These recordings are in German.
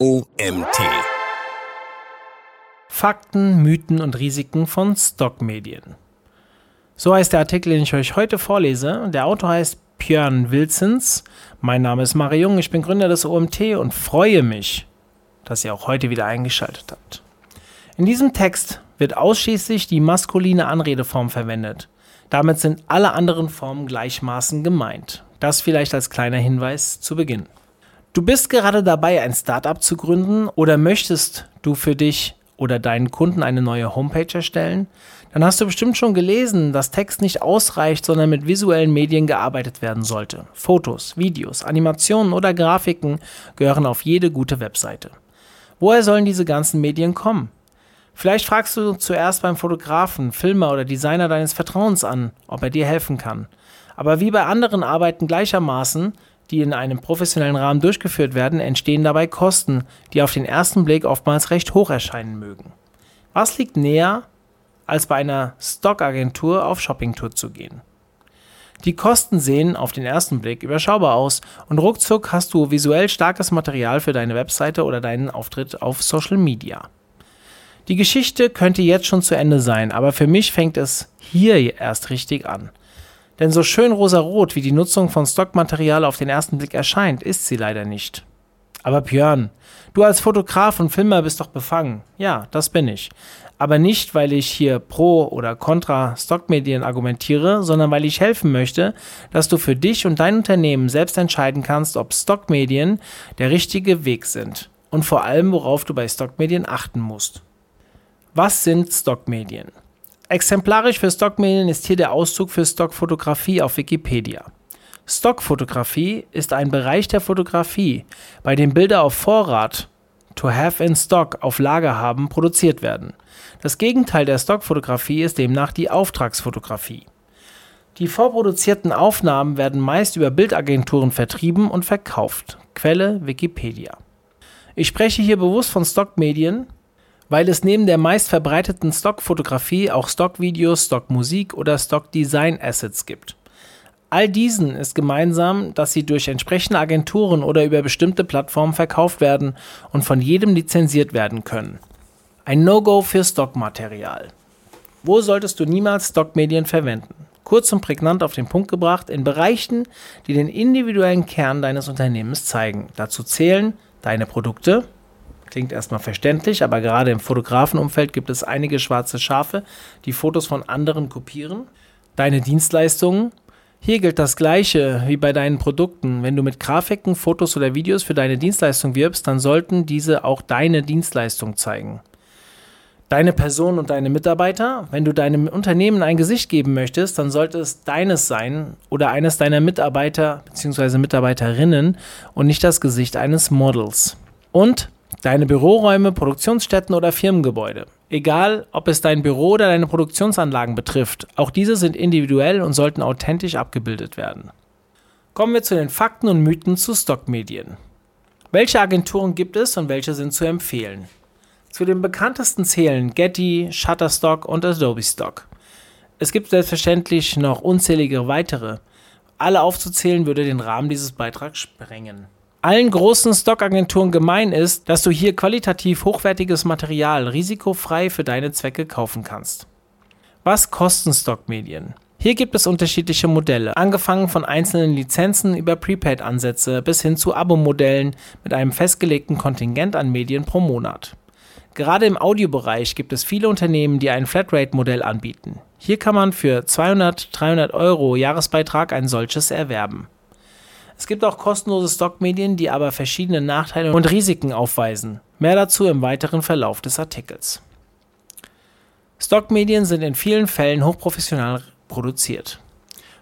OMT. Fakten, Mythen und Risiken von Stockmedien. So heißt der Artikel, den ich euch heute vorlese. Der Autor heißt Björn Wilsons. Mein Name ist Mario Jung, ich bin Gründer des OMT und freue mich, dass ihr auch heute wieder eingeschaltet habt. In diesem Text wird ausschließlich die maskuline Anredeform verwendet. Damit sind alle anderen Formen gleichmaßen gemeint. Das vielleicht als kleiner Hinweis zu Beginn. Du bist gerade dabei, ein Startup zu gründen oder möchtest du für dich oder deinen Kunden eine neue Homepage erstellen? Dann hast du bestimmt schon gelesen, dass Text nicht ausreicht, sondern mit visuellen Medien gearbeitet werden sollte. Fotos, Videos, Animationen oder Grafiken gehören auf jede gute Webseite. Woher sollen diese ganzen Medien kommen? Vielleicht fragst du zuerst beim Fotografen, Filmer oder Designer deines Vertrauens an, ob er dir helfen kann. Aber wie bei anderen Arbeiten gleichermaßen, die in einem professionellen Rahmen durchgeführt werden, entstehen dabei Kosten, die auf den ersten Blick oftmals recht hoch erscheinen mögen. Was liegt näher, als bei einer Stockagentur auf Shoppingtour zu gehen? Die Kosten sehen auf den ersten Blick überschaubar aus und ruckzuck hast du visuell starkes Material für deine Webseite oder deinen Auftritt auf Social Media. Die Geschichte könnte jetzt schon zu Ende sein, aber für mich fängt es hier erst richtig an. Denn so schön rosarot wie die Nutzung von Stockmaterial auf den ersten Blick erscheint, ist sie leider nicht. Aber Björn, du als Fotograf und Filmer bist doch befangen. Ja, das bin ich. Aber nicht, weil ich hier pro oder contra Stockmedien argumentiere, sondern weil ich helfen möchte, dass du für dich und dein Unternehmen selbst entscheiden kannst, ob Stockmedien der richtige Weg sind. Und vor allem, worauf du bei Stockmedien achten musst. Was sind Stockmedien? Exemplarisch für Stockmedien ist hier der Auszug für Stockfotografie auf Wikipedia. Stockfotografie ist ein Bereich der Fotografie, bei dem Bilder auf Vorrat, to have in stock, auf Lager haben, produziert werden. Das Gegenteil der Stockfotografie ist demnach die Auftragsfotografie. Die vorproduzierten Aufnahmen werden meist über Bildagenturen vertrieben und verkauft. Quelle Wikipedia. Ich spreche hier bewusst von Stockmedien, weil es neben der meist verbreiteten Stockfotografie auch Stockvideos, Stockmusik oder Stockdesign-Assets gibt. All diesen ist gemeinsam, dass sie durch entsprechende Agenturen oder über bestimmte Plattformen verkauft werden und von jedem lizenziert werden können. Ein No-Go für Stockmaterial. Wo solltest du niemals Stockmedien verwenden? Kurz und prägnant auf den Punkt gebracht, in Bereichen, die den individuellen Kern deines Unternehmens zeigen. Dazu zählen deine Produkte, Klingt erstmal verständlich, aber gerade im Fotografenumfeld gibt es einige schwarze Schafe, die Fotos von anderen kopieren. Deine Dienstleistungen. Hier gilt das Gleiche wie bei deinen Produkten. Wenn du mit Grafiken, Fotos oder Videos für deine Dienstleistung wirbst, dann sollten diese auch deine Dienstleistung zeigen. Deine Person und deine Mitarbeiter. Wenn du deinem Unternehmen ein Gesicht geben möchtest, dann sollte es deines sein oder eines deiner Mitarbeiter bzw. Mitarbeiterinnen und nicht das Gesicht eines Models. Und Deine Büroräume, Produktionsstätten oder Firmengebäude. Egal, ob es dein Büro oder deine Produktionsanlagen betrifft, auch diese sind individuell und sollten authentisch abgebildet werden. Kommen wir zu den Fakten und Mythen zu Stockmedien. Welche Agenturen gibt es und welche sind zu empfehlen? Zu den bekanntesten zählen Getty, Shutterstock und Adobe Stock. Es gibt selbstverständlich noch unzählige weitere. Alle aufzuzählen würde den Rahmen dieses Beitrags sprengen allen großen Stockagenturen gemein ist, dass du hier qualitativ hochwertiges Material risikofrei für deine Zwecke kaufen kannst. Was kosten Stockmedien? Hier gibt es unterschiedliche Modelle, angefangen von einzelnen Lizenzen über Prepaid-Ansätze bis hin zu Abo-Modellen mit einem festgelegten Kontingent an Medien pro Monat. Gerade im Audiobereich gibt es viele Unternehmen, die ein Flatrate-Modell anbieten. Hier kann man für 200, 300 Euro Jahresbeitrag ein solches erwerben. Es gibt auch kostenlose Stockmedien, die aber verschiedene Nachteile und Risiken aufweisen. Mehr dazu im weiteren Verlauf des Artikels. Stockmedien sind in vielen Fällen hochprofessional produziert.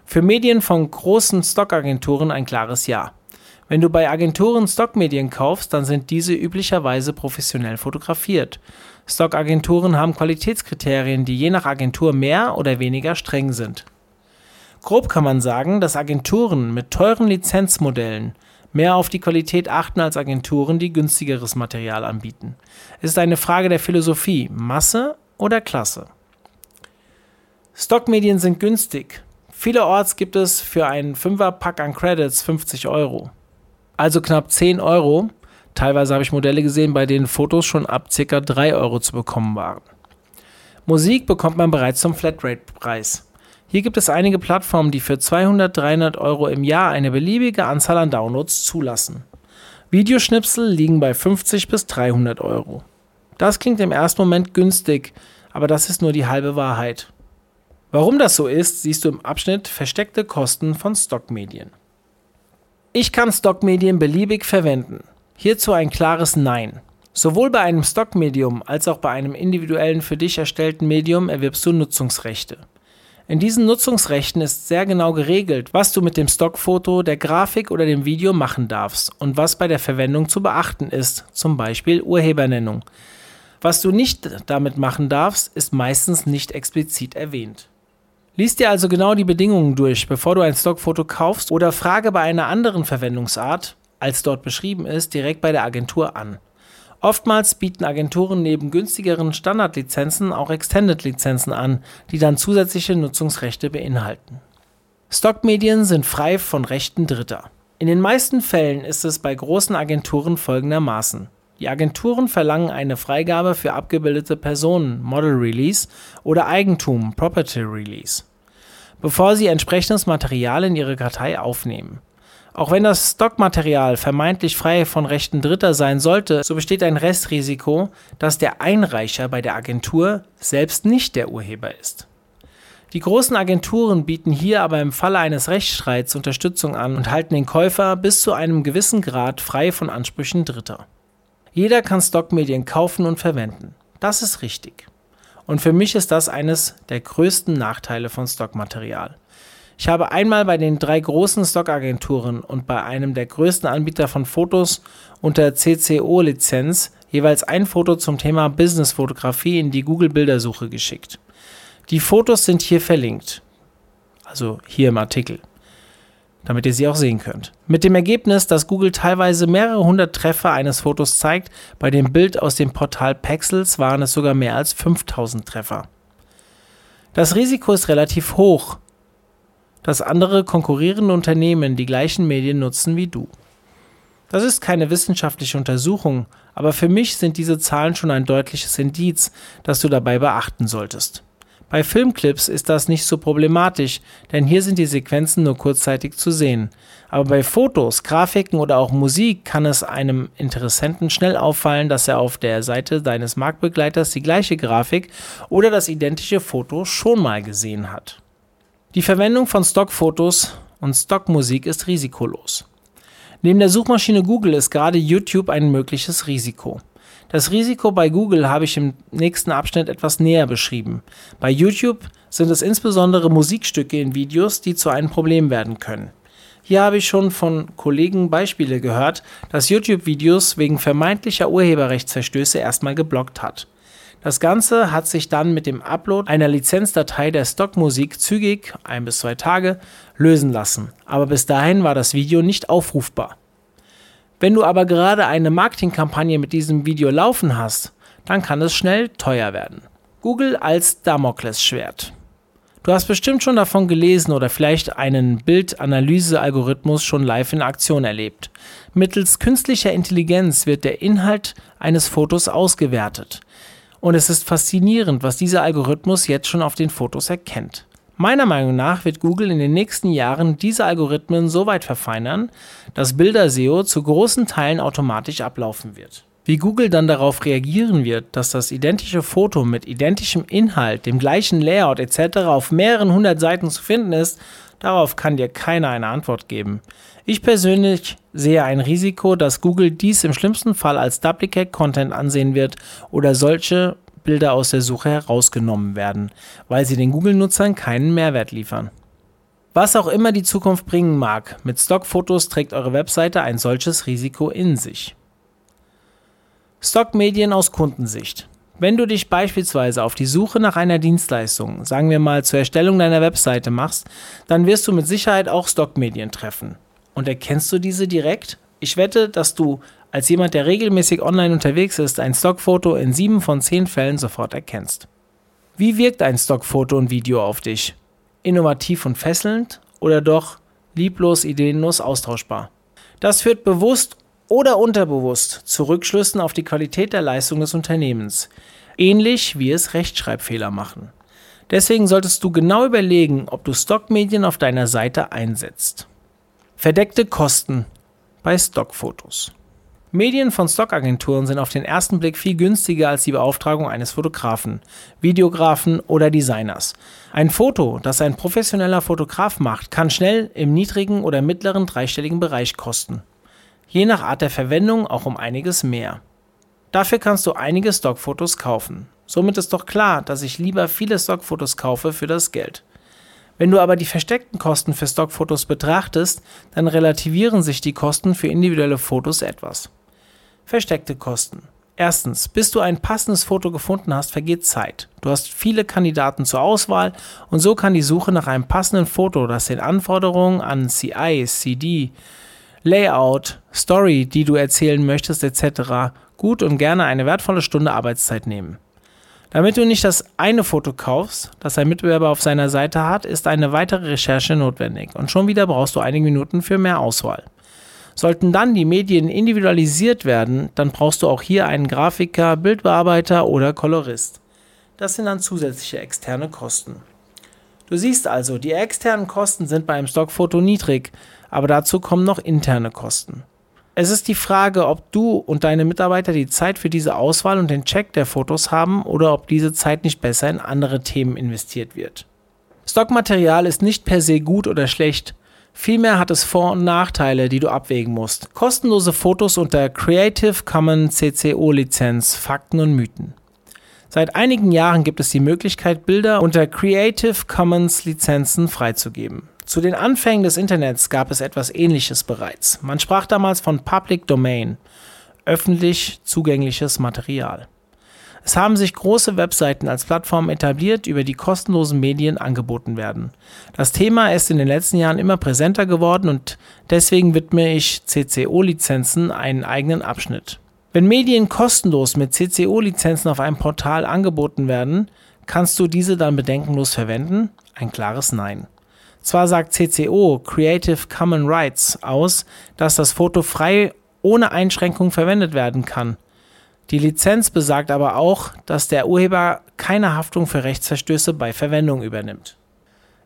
Für Medien von großen Stockagenturen ein klares Ja. Wenn du bei Agenturen Stockmedien kaufst, dann sind diese üblicherweise professionell fotografiert. Stockagenturen haben Qualitätskriterien, die je nach Agentur mehr oder weniger streng sind. Grob kann man sagen, dass Agenturen mit teuren Lizenzmodellen mehr auf die Qualität achten als Agenturen, die günstigeres Material anbieten. Es ist eine Frage der Philosophie, Masse oder Klasse. Stockmedien sind günstig. Vielerorts gibt es für einen 5er-Pack an Credits 50 Euro. Also knapp 10 Euro. Teilweise habe ich Modelle gesehen, bei denen Fotos schon ab ca. 3 Euro zu bekommen waren. Musik bekommt man bereits zum Flatrate-Preis. Hier gibt es einige Plattformen, die für 200, 300 Euro im Jahr eine beliebige Anzahl an Downloads zulassen. Videoschnipsel liegen bei 50 bis 300 Euro. Das klingt im ersten Moment günstig, aber das ist nur die halbe Wahrheit. Warum das so ist, siehst du im Abschnitt Versteckte Kosten von Stockmedien. Ich kann Stockmedien beliebig verwenden. Hierzu ein klares Nein. Sowohl bei einem Stockmedium als auch bei einem individuellen für dich erstellten Medium erwirbst du Nutzungsrechte. In diesen Nutzungsrechten ist sehr genau geregelt, was du mit dem Stockfoto, der Grafik oder dem Video machen darfst und was bei der Verwendung zu beachten ist, zum Beispiel Urhebernennung. Was du nicht damit machen darfst, ist meistens nicht explizit erwähnt. Lies dir also genau die Bedingungen durch, bevor du ein Stockfoto kaufst oder frage bei einer anderen Verwendungsart, als dort beschrieben ist, direkt bei der Agentur an. Oftmals bieten Agenturen neben günstigeren Standardlizenzen auch Extended-Lizenzen an, die dann zusätzliche Nutzungsrechte beinhalten. Stockmedien sind frei von Rechten Dritter. In den meisten Fällen ist es bei großen Agenturen folgendermaßen. Die Agenturen verlangen eine Freigabe für abgebildete Personen, Model Release, oder Eigentum, Property Release, bevor sie entsprechendes Material in ihre Kartei aufnehmen. Auch wenn das Stockmaterial vermeintlich frei von Rechten Dritter sein sollte, so besteht ein Restrisiko, dass der Einreicher bei der Agentur selbst nicht der Urheber ist. Die großen Agenturen bieten hier aber im Falle eines Rechtsstreits Unterstützung an und halten den Käufer bis zu einem gewissen Grad frei von Ansprüchen Dritter. Jeder kann Stockmedien kaufen und verwenden. Das ist richtig. Und für mich ist das eines der größten Nachteile von Stockmaterial. Ich habe einmal bei den drei großen Stockagenturen und bei einem der größten Anbieter von Fotos unter CCO-Lizenz jeweils ein Foto zum Thema Business-Fotografie in die Google-Bildersuche geschickt. Die Fotos sind hier verlinkt. Also hier im Artikel damit ihr sie auch sehen könnt. Mit dem Ergebnis, dass Google teilweise mehrere hundert Treffer eines Fotos zeigt, bei dem Bild aus dem Portal Pexels waren es sogar mehr als 5000 Treffer. Das Risiko ist relativ hoch, dass andere konkurrierende Unternehmen die gleichen Medien nutzen wie du. Das ist keine wissenschaftliche Untersuchung, aber für mich sind diese Zahlen schon ein deutliches Indiz, das du dabei beachten solltest. Bei Filmclips ist das nicht so problematisch, denn hier sind die Sequenzen nur kurzzeitig zu sehen. Aber bei Fotos, Grafiken oder auch Musik kann es einem Interessenten schnell auffallen, dass er auf der Seite deines Marktbegleiters die gleiche Grafik oder das identische Foto schon mal gesehen hat. Die Verwendung von Stockfotos und Stockmusik ist risikolos. Neben der Suchmaschine Google ist gerade YouTube ein mögliches Risiko. Das Risiko bei Google habe ich im nächsten Abschnitt etwas näher beschrieben. Bei YouTube sind es insbesondere Musikstücke in Videos, die zu einem Problem werden können. Hier habe ich schon von Kollegen Beispiele gehört, dass YouTube Videos wegen vermeintlicher Urheberrechtsverstöße erstmal geblockt hat. Das Ganze hat sich dann mit dem Upload einer Lizenzdatei der Stockmusik zügig, ein bis zwei Tage, lösen lassen. Aber bis dahin war das Video nicht aufrufbar. Wenn du aber gerade eine Marketingkampagne mit diesem Video laufen hast, dann kann es schnell teuer werden. Google als Damoklesschwert. Du hast bestimmt schon davon gelesen oder vielleicht einen Bildanalyse-Algorithmus schon live in Aktion erlebt. Mittels künstlicher Intelligenz wird der Inhalt eines Fotos ausgewertet. Und es ist faszinierend, was dieser Algorithmus jetzt schon auf den Fotos erkennt. Meiner Meinung nach wird Google in den nächsten Jahren diese Algorithmen so weit verfeinern, dass Bilder-SEO zu großen Teilen automatisch ablaufen wird. Wie Google dann darauf reagieren wird, dass das identische Foto mit identischem Inhalt, dem gleichen Layout etc. auf mehreren hundert Seiten zu finden ist, darauf kann dir keiner eine Antwort geben. Ich persönlich sehe ein Risiko, dass Google dies im schlimmsten Fall als Duplicate Content ansehen wird oder solche Bilder aus der Suche herausgenommen werden, weil sie den Google-Nutzern keinen Mehrwert liefern. Was auch immer die Zukunft bringen mag, mit Stockfotos trägt eure Webseite ein solches Risiko in sich. Stockmedien aus Kundensicht. Wenn du dich beispielsweise auf die Suche nach einer Dienstleistung, sagen wir mal zur Erstellung deiner Webseite machst, dann wirst du mit Sicherheit auch Stockmedien treffen. Und erkennst du diese direkt? Ich wette, dass du als jemand, der regelmäßig online unterwegs ist, ein Stockfoto in sieben von zehn Fällen sofort erkennst. Wie wirkt ein Stockfoto und Video auf dich? Innovativ und fesselnd oder doch lieblos, ideenlos, austauschbar? Das führt bewusst oder unterbewusst zu Rückschlüssen auf die Qualität der Leistung des Unternehmens, ähnlich wie es Rechtschreibfehler machen. Deswegen solltest du genau überlegen, ob du Stockmedien auf deiner Seite einsetzt. Verdeckte Kosten bei Stockfotos. Medien von Stockagenturen sind auf den ersten Blick viel günstiger als die Beauftragung eines Fotografen, Videografen oder Designers. Ein Foto, das ein professioneller Fotograf macht, kann schnell im niedrigen oder mittleren dreistelligen Bereich kosten. Je nach Art der Verwendung auch um einiges mehr. Dafür kannst du einige Stockfotos kaufen. Somit ist doch klar, dass ich lieber viele Stockfotos kaufe für das Geld. Wenn du aber die versteckten Kosten für Stockfotos betrachtest, dann relativieren sich die Kosten für individuelle Fotos etwas. Versteckte Kosten. Erstens, bis du ein passendes Foto gefunden hast, vergeht Zeit. Du hast viele Kandidaten zur Auswahl und so kann die Suche nach einem passenden Foto, das den Anforderungen an CI, CD, Layout, Story, die du erzählen möchtest etc. gut und gerne eine wertvolle Stunde Arbeitszeit nehmen. Damit du nicht das eine Foto kaufst, das ein Mitbewerber auf seiner Seite hat, ist eine weitere Recherche notwendig und schon wieder brauchst du einige Minuten für mehr Auswahl. Sollten dann die Medien individualisiert werden, dann brauchst du auch hier einen Grafiker, Bildbearbeiter oder Kolorist. Das sind dann zusätzliche externe Kosten. Du siehst also, die externen Kosten sind bei einem Stockfoto niedrig, aber dazu kommen noch interne Kosten. Es ist die Frage, ob du und deine Mitarbeiter die Zeit für diese Auswahl und den Check der Fotos haben oder ob diese Zeit nicht besser in andere Themen investiert wird. Stockmaterial ist nicht per se gut oder schlecht. Vielmehr hat es Vor- und Nachteile, die du abwägen musst. Kostenlose Fotos unter Creative Commons CCO Lizenz, Fakten und Mythen. Seit einigen Jahren gibt es die Möglichkeit, Bilder unter Creative Commons Lizenzen freizugeben. Zu den Anfängen des Internets gab es etwas Ähnliches bereits. Man sprach damals von Public Domain, öffentlich zugängliches Material. Es haben sich große Webseiten als Plattformen etabliert, über die kostenlosen Medien angeboten werden. Das Thema ist in den letzten Jahren immer präsenter geworden und deswegen widme ich CCO-Lizenzen einen eigenen Abschnitt. Wenn Medien kostenlos mit CCO-Lizenzen auf einem Portal angeboten werden, kannst du diese dann bedenkenlos verwenden? Ein klares Nein. Zwar sagt CCO Creative Commons Rights aus, dass das Foto frei ohne Einschränkung verwendet werden kann. Die Lizenz besagt aber auch, dass der Urheber keine Haftung für Rechtsverstöße bei Verwendung übernimmt.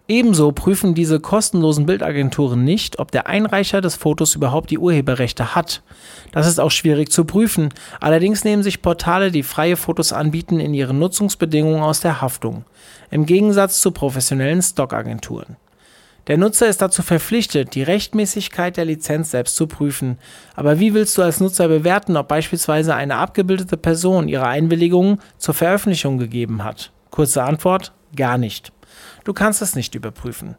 Ebenso prüfen diese kostenlosen Bildagenturen nicht, ob der Einreicher des Fotos überhaupt die Urheberrechte hat. Das ist auch schwierig zu prüfen. Allerdings nehmen sich Portale, die freie Fotos anbieten, in ihren Nutzungsbedingungen aus der Haftung. Im Gegensatz zu professionellen Stockagenturen. Der Nutzer ist dazu verpflichtet, die Rechtmäßigkeit der Lizenz selbst zu prüfen. Aber wie willst du als Nutzer bewerten, ob beispielsweise eine abgebildete Person ihre Einwilligung zur Veröffentlichung gegeben hat? Kurze Antwort, gar nicht. Du kannst es nicht überprüfen.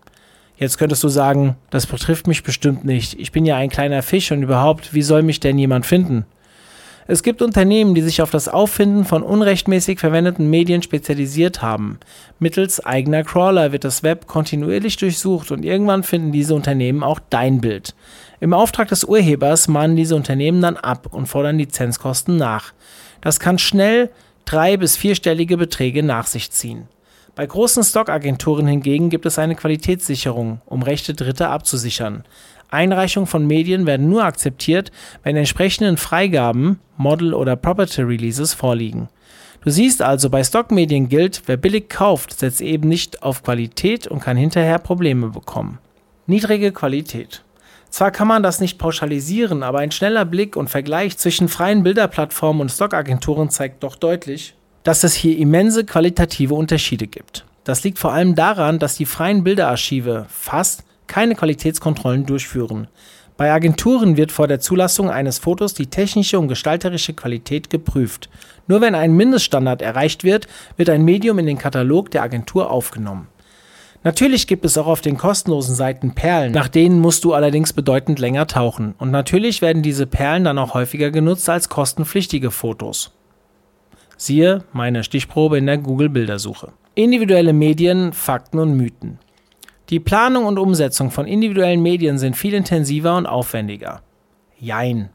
Jetzt könntest du sagen, das betrifft mich bestimmt nicht. Ich bin ja ein kleiner Fisch und überhaupt, wie soll mich denn jemand finden? Es gibt Unternehmen, die sich auf das Auffinden von unrechtmäßig verwendeten Medien spezialisiert haben. Mittels eigener Crawler wird das Web kontinuierlich durchsucht und irgendwann finden diese Unternehmen auch dein Bild. Im Auftrag des Urhebers mahnen diese Unternehmen dann ab und fordern Lizenzkosten nach. Das kann schnell drei- bis vierstellige Beträge nach sich ziehen. Bei großen Stockagenturen hingegen gibt es eine Qualitätssicherung, um Rechte Dritter abzusichern. Einreichungen von Medien werden nur akzeptiert, wenn entsprechenden Freigaben, Model- oder Property-Releases vorliegen. Du siehst also, bei Stockmedien gilt, wer billig kauft, setzt eben nicht auf Qualität und kann hinterher Probleme bekommen. Niedrige Qualität. Zwar kann man das nicht pauschalisieren, aber ein schneller Blick und Vergleich zwischen freien Bilderplattformen und Stockagenturen zeigt doch deutlich, dass es hier immense qualitative Unterschiede gibt. Das liegt vor allem daran, dass die freien Bilderarchive fast keine Qualitätskontrollen durchführen. Bei Agenturen wird vor der Zulassung eines Fotos die technische und gestalterische Qualität geprüft. Nur wenn ein Mindeststandard erreicht wird, wird ein Medium in den Katalog der Agentur aufgenommen. Natürlich gibt es auch auf den kostenlosen Seiten Perlen, nach denen musst du allerdings bedeutend länger tauchen. Und natürlich werden diese Perlen dann auch häufiger genutzt als kostenpflichtige Fotos. Siehe meine Stichprobe in der Google-Bildersuche. Individuelle Medien, Fakten und Mythen. Die Planung und Umsetzung von individuellen Medien sind viel intensiver und aufwendiger. Jein.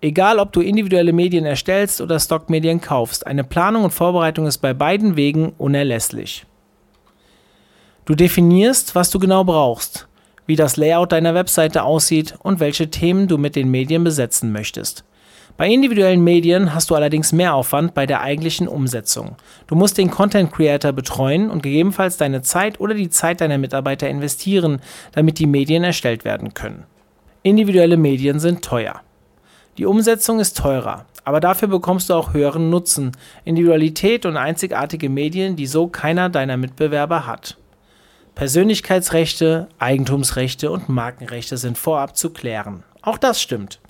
Egal, ob du individuelle Medien erstellst oder Stockmedien kaufst, eine Planung und Vorbereitung ist bei beiden Wegen unerlässlich. Du definierst, was du genau brauchst. wie das Layout deiner Webseite aussieht und welche Themen du mit den Medien besetzen möchtest. Bei individuellen Medien hast du allerdings mehr Aufwand bei der eigentlichen Umsetzung. Du musst den Content Creator betreuen und gegebenenfalls deine Zeit oder die Zeit deiner Mitarbeiter investieren, damit die Medien erstellt werden können. Individuelle Medien sind teuer. Die Umsetzung ist teurer, aber dafür bekommst du auch höheren Nutzen, Individualität und einzigartige Medien, die so keiner deiner Mitbewerber hat. Persönlichkeitsrechte, Eigentumsrechte und Markenrechte sind vorab zu klären. Auch das stimmt.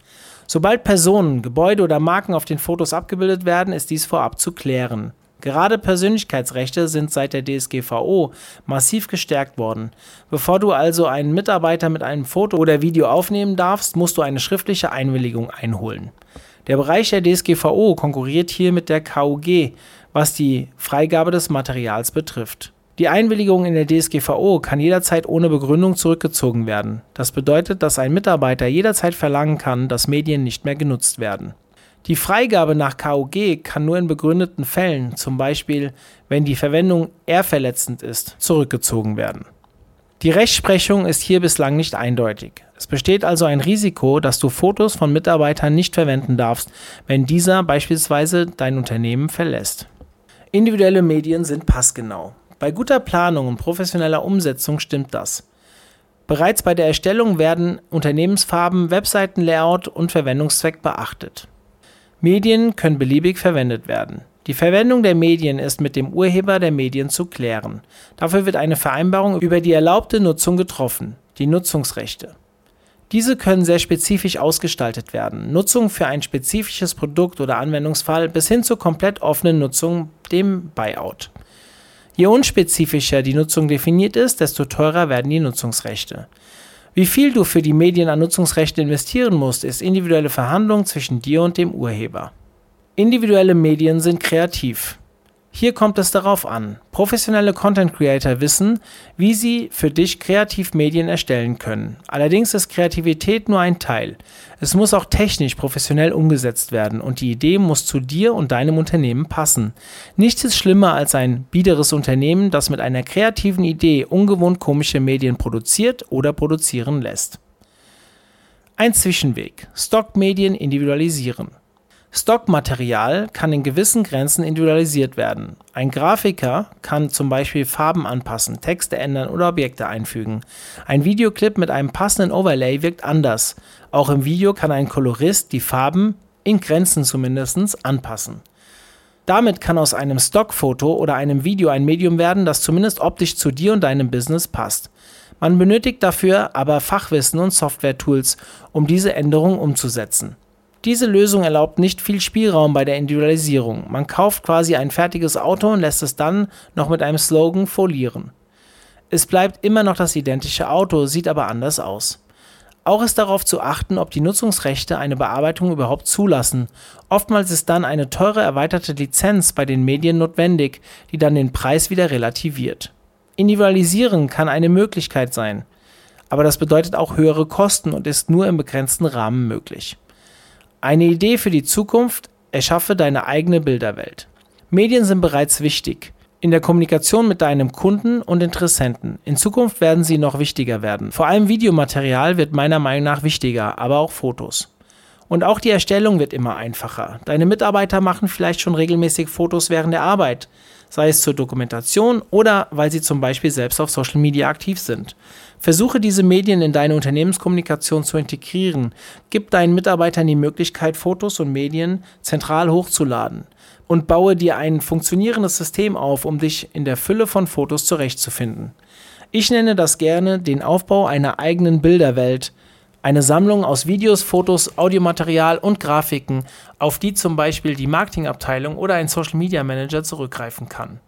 Sobald Personen, Gebäude oder Marken auf den Fotos abgebildet werden, ist dies vorab zu klären. Gerade Persönlichkeitsrechte sind seit der DSGVO massiv gestärkt worden. Bevor du also einen Mitarbeiter mit einem Foto oder Video aufnehmen darfst, musst du eine schriftliche Einwilligung einholen. Der Bereich der DSGVO konkurriert hier mit der KUG, was die Freigabe des Materials betrifft. Die Einwilligung in der DSGVO kann jederzeit ohne Begründung zurückgezogen werden. Das bedeutet, dass ein Mitarbeiter jederzeit verlangen kann, dass Medien nicht mehr genutzt werden. Die Freigabe nach KUG kann nur in begründeten Fällen, zum Beispiel wenn die Verwendung ehrverletzend ist, zurückgezogen werden. Die Rechtsprechung ist hier bislang nicht eindeutig. Es besteht also ein Risiko, dass du Fotos von Mitarbeitern nicht verwenden darfst, wenn dieser beispielsweise dein Unternehmen verlässt. Individuelle Medien sind passgenau. Bei guter Planung und professioneller Umsetzung stimmt das. Bereits bei der Erstellung werden Unternehmensfarben, Webseitenlayout und Verwendungszweck beachtet. Medien können beliebig verwendet werden. Die Verwendung der Medien ist mit dem Urheber der Medien zu klären. Dafür wird eine Vereinbarung über die erlaubte Nutzung getroffen, die Nutzungsrechte. Diese können sehr spezifisch ausgestaltet werden. Nutzung für ein spezifisches Produkt oder Anwendungsfall bis hin zur komplett offenen Nutzung, dem Buyout. Je unspezifischer die Nutzung definiert ist, desto teurer werden die Nutzungsrechte. Wie viel du für die Medien an Nutzungsrechte investieren musst, ist individuelle Verhandlung zwischen dir und dem Urheber. Individuelle Medien sind kreativ. Hier kommt es darauf an. Professionelle Content Creator wissen, wie sie für dich kreativ Medien erstellen können. Allerdings ist Kreativität nur ein Teil. Es muss auch technisch professionell umgesetzt werden und die Idee muss zu dir und deinem Unternehmen passen. Nichts ist schlimmer als ein biederes Unternehmen, das mit einer kreativen Idee ungewohnt komische Medien produziert oder produzieren lässt. Ein Zwischenweg. Stockmedien individualisieren. Stockmaterial kann in gewissen Grenzen individualisiert werden. Ein Grafiker kann zum Beispiel Farben anpassen, Texte ändern oder Objekte einfügen. Ein Videoclip mit einem passenden Overlay wirkt anders. Auch im Video kann ein Kolorist die Farben, in Grenzen zumindest, anpassen. Damit kann aus einem Stockfoto oder einem Video ein Medium werden, das zumindest optisch zu dir und deinem Business passt. Man benötigt dafür aber Fachwissen und Software-Tools, um diese Änderungen umzusetzen. Diese Lösung erlaubt nicht viel Spielraum bei der Individualisierung. Man kauft quasi ein fertiges Auto und lässt es dann noch mit einem Slogan folieren. Es bleibt immer noch das identische Auto, sieht aber anders aus. Auch ist darauf zu achten, ob die Nutzungsrechte eine Bearbeitung überhaupt zulassen. Oftmals ist dann eine teure erweiterte Lizenz bei den Medien notwendig, die dann den Preis wieder relativiert. Individualisieren kann eine Möglichkeit sein, aber das bedeutet auch höhere Kosten und ist nur im begrenzten Rahmen möglich. Eine Idee für die Zukunft, erschaffe deine eigene Bilderwelt. Medien sind bereits wichtig in der Kommunikation mit deinem Kunden und Interessenten. In Zukunft werden sie noch wichtiger werden. Vor allem Videomaterial wird meiner Meinung nach wichtiger, aber auch Fotos. Und auch die Erstellung wird immer einfacher. Deine Mitarbeiter machen vielleicht schon regelmäßig Fotos während der Arbeit sei es zur Dokumentation oder weil sie zum Beispiel selbst auf Social Media aktiv sind. Versuche diese Medien in deine Unternehmenskommunikation zu integrieren. Gib deinen Mitarbeitern die Möglichkeit, Fotos und Medien zentral hochzuladen. Und baue dir ein funktionierendes System auf, um dich in der Fülle von Fotos zurechtzufinden. Ich nenne das gerne den Aufbau einer eigenen Bilderwelt, eine Sammlung aus Videos, Fotos, Audiomaterial und Grafiken, auf die zum Beispiel die Marketingabteilung oder ein Social Media Manager zurückgreifen kann.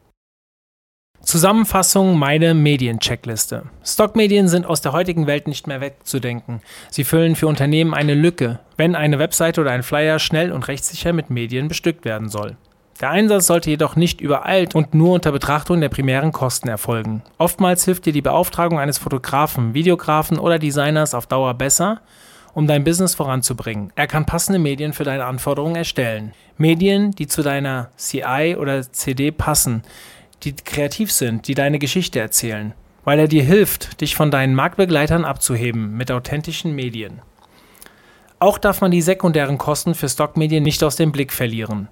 Zusammenfassung meine Mediencheckliste. Stockmedien sind aus der heutigen Welt nicht mehr wegzudenken. Sie füllen für Unternehmen eine Lücke, wenn eine Webseite oder ein Flyer schnell und rechtssicher mit Medien bestückt werden soll. Der Einsatz sollte jedoch nicht übereilt und nur unter Betrachtung der primären Kosten erfolgen. Oftmals hilft dir die Beauftragung eines Fotografen, Videografen oder Designers auf Dauer besser, um dein Business voranzubringen. Er kann passende Medien für deine Anforderungen erstellen. Medien, die zu deiner CI oder CD passen, die kreativ sind, die deine Geschichte erzählen. weil er dir hilft, dich von deinen Marktbegleitern abzuheben mit authentischen Medien. Auch darf man die sekundären Kosten für Stockmedien nicht aus dem Blick verlieren.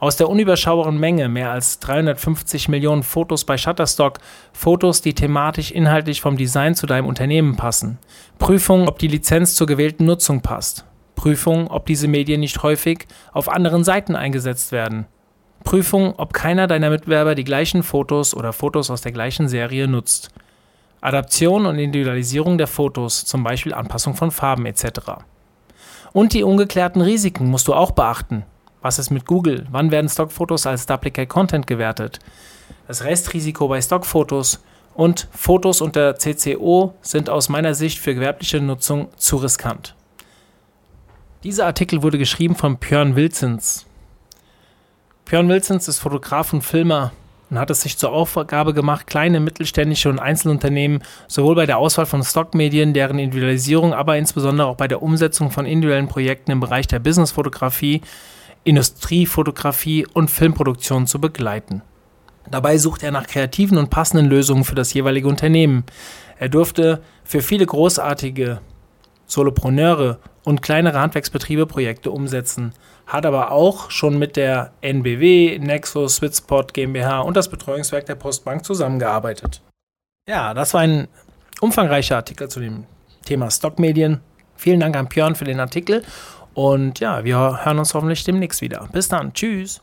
Aus der unüberschaubaren Menge mehr als 350 Millionen Fotos bei Shutterstock, Fotos, die thematisch inhaltlich vom Design zu deinem Unternehmen passen. Prüfung, ob die Lizenz zur gewählten Nutzung passt. Prüfung, ob diese Medien nicht häufig auf anderen Seiten eingesetzt werden. Prüfung, ob keiner deiner Mitbewerber die gleichen Fotos oder Fotos aus der gleichen Serie nutzt. Adaption und Individualisierung der Fotos, zum Beispiel Anpassung von Farben etc. Und die ungeklärten Risiken musst du auch beachten. Was ist mit Google? Wann werden Stockfotos als Duplicate Content gewertet? Das Restrisiko bei Stockfotos und Fotos unter CCO sind aus meiner Sicht für gewerbliche Nutzung zu riskant. Dieser Artikel wurde geschrieben von Björn Wilsons. Björn Wilsons ist Fotograf und Filmer und hat es sich zur Aufgabe gemacht, kleine, mittelständische und Einzelunternehmen sowohl bei der Auswahl von Stockmedien, deren Individualisierung, aber insbesondere auch bei der Umsetzung von individuellen Projekten im Bereich der Businessfotografie Industriefotografie und Filmproduktion zu begleiten. Dabei sucht er nach kreativen und passenden Lösungen für das jeweilige Unternehmen. Er durfte für viele großartige Solopreneure und kleinere Handwerksbetriebe Projekte umsetzen, hat aber auch schon mit der NBW, Nexus, Switspot GmbH und das Betreuungswerk der Postbank zusammengearbeitet. Ja, das war ein umfangreicher Artikel zu dem Thema Stockmedien. Vielen Dank an Björn für den Artikel und ja, wir hören uns hoffentlich demnächst wieder. Bis dann. Tschüss.